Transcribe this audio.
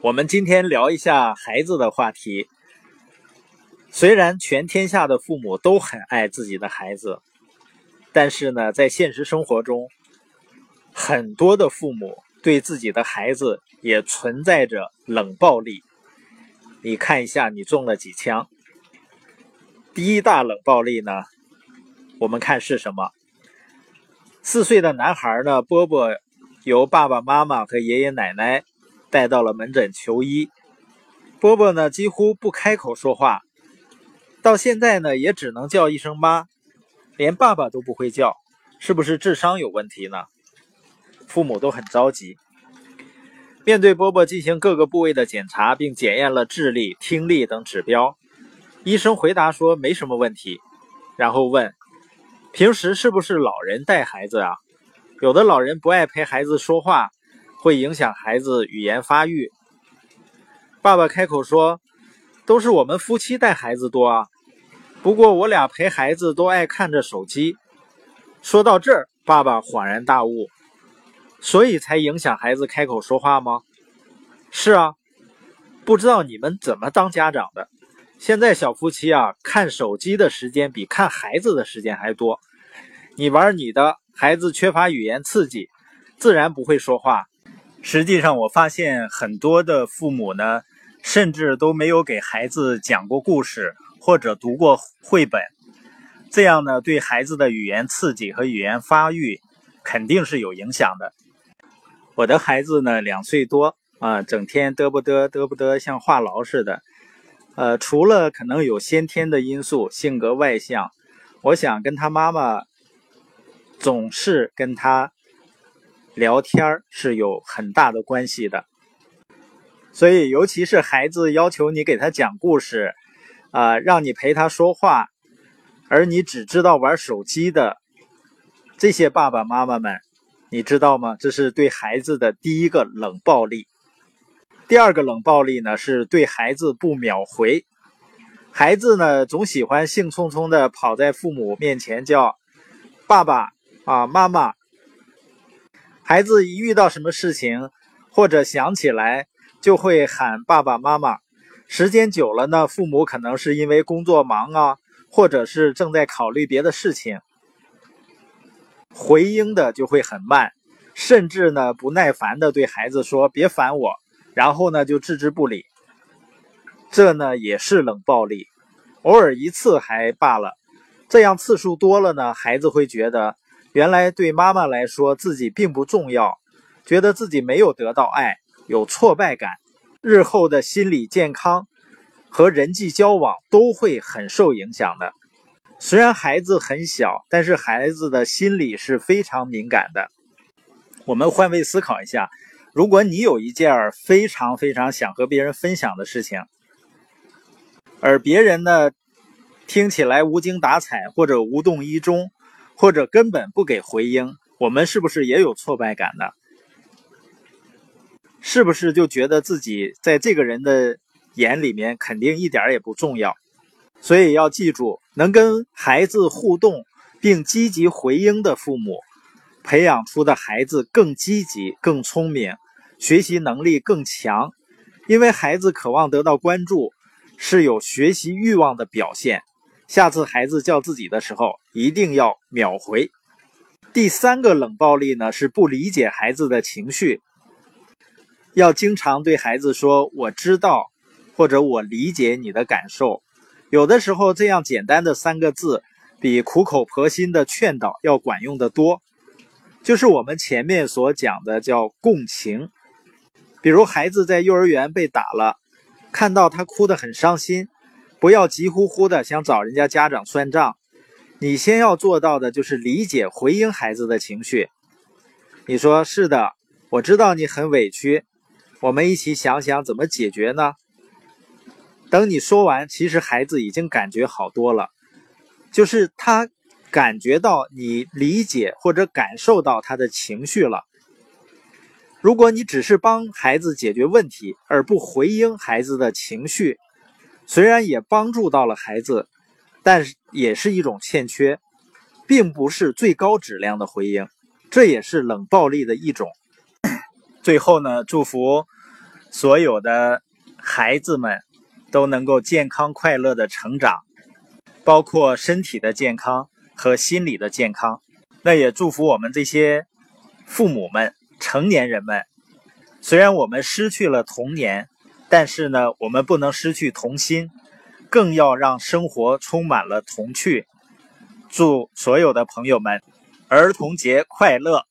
我们今天聊一下孩子的话题。虽然全天下的父母都很爱自己的孩子，但是呢，在现实生活中，很多的父母对自己的孩子也存在着冷暴力。你看一下，你中了几枪？第一大冷暴力呢，我们看是什么？四岁的男孩呢，波波由爸爸妈妈和爷爷奶奶。带到了门诊求医，波波呢几乎不开口说话，到现在呢也只能叫一声妈，连爸爸都不会叫，是不是智商有问题呢？父母都很着急。面对波波进行各个部位的检查，并检验了智力、听力等指标，医生回答说没什么问题，然后问：平时是不是老人带孩子啊？有的老人不爱陪孩子说话。会影响孩子语言发育。爸爸开口说：“都是我们夫妻带孩子多啊，不过我俩陪孩子都爱看着手机。”说到这儿，爸爸恍然大悟：“所以才影响孩子开口说话吗？”“是啊，不知道你们怎么当家长的。现在小夫妻啊，看手机的时间比看孩子的时间还多。你玩你的，孩子缺乏语言刺激，自然不会说话。”实际上，我发现很多的父母呢，甚至都没有给孩子讲过故事或者读过绘本，这样呢，对孩子的语言刺激和语言发育肯定是有影响的。我的孩子呢，两岁多啊，整天嘚不嘚嘚不嘚，像话痨似的。呃，除了可能有先天的因素，性格外向，我想跟他妈妈总是跟他。聊天是有很大的关系的，所以尤其是孩子要求你给他讲故事，啊，让你陪他说话，而你只知道玩手机的这些爸爸妈妈们，你知道吗？这是对孩子的第一个冷暴力。第二个冷暴力呢，是对孩子不秒回。孩子呢，总喜欢兴冲冲的跑在父母面前叫爸爸啊，妈妈。孩子一遇到什么事情，或者想起来，就会喊爸爸妈妈。时间久了呢，父母可能是因为工作忙啊，或者是正在考虑别的事情，回应的就会很慢，甚至呢不耐烦的对孩子说：“别烦我。”然后呢就置之不理。这呢也是冷暴力，偶尔一次还罢了，这样次数多了呢，孩子会觉得。原来对妈妈来说，自己并不重要，觉得自己没有得到爱，有挫败感，日后的心理健康和人际交往都会很受影响的。虽然孩子很小，但是孩子的心理是非常敏感的。我们换位思考一下，如果你有一件非常非常想和别人分享的事情，而别人呢，听起来无精打采或者无动于衷。或者根本不给回应，我们是不是也有挫败感呢？是不是就觉得自己在这个人的眼里面肯定一点也不重要？所以要记住，能跟孩子互动并积极回应的父母，培养出的孩子更积极、更聪明，学习能力更强。因为孩子渴望得到关注，是有学习欲望的表现。下次孩子叫自己的时候，一定要秒回。第三个冷暴力呢，是不理解孩子的情绪，要经常对孩子说“我知道”或者“我理解你的感受”。有的时候，这样简单的三个字，比苦口婆心的劝导要管用的多。就是我们前面所讲的叫共情。比如孩子在幼儿园被打了，看到他哭得很伤心。不要急呼呼的想找人家家长算账，你先要做到的就是理解、回应孩子的情绪。你说是的，我知道你很委屈，我们一起想想怎么解决呢？等你说完，其实孩子已经感觉好多了，就是他感觉到你理解或者感受到他的情绪了。如果你只是帮孩子解决问题，而不回应孩子的情绪，虽然也帮助到了孩子，但是也是一种欠缺，并不是最高质量的回应，这也是冷暴力的一种。最后呢，祝福所有的孩子们都能够健康快乐的成长，包括身体的健康和心理的健康。那也祝福我们这些父母们、成年人们，虽然我们失去了童年，但是呢，我们不能失去童心，更要让生活充满了童趣。祝所有的朋友们儿童节快乐！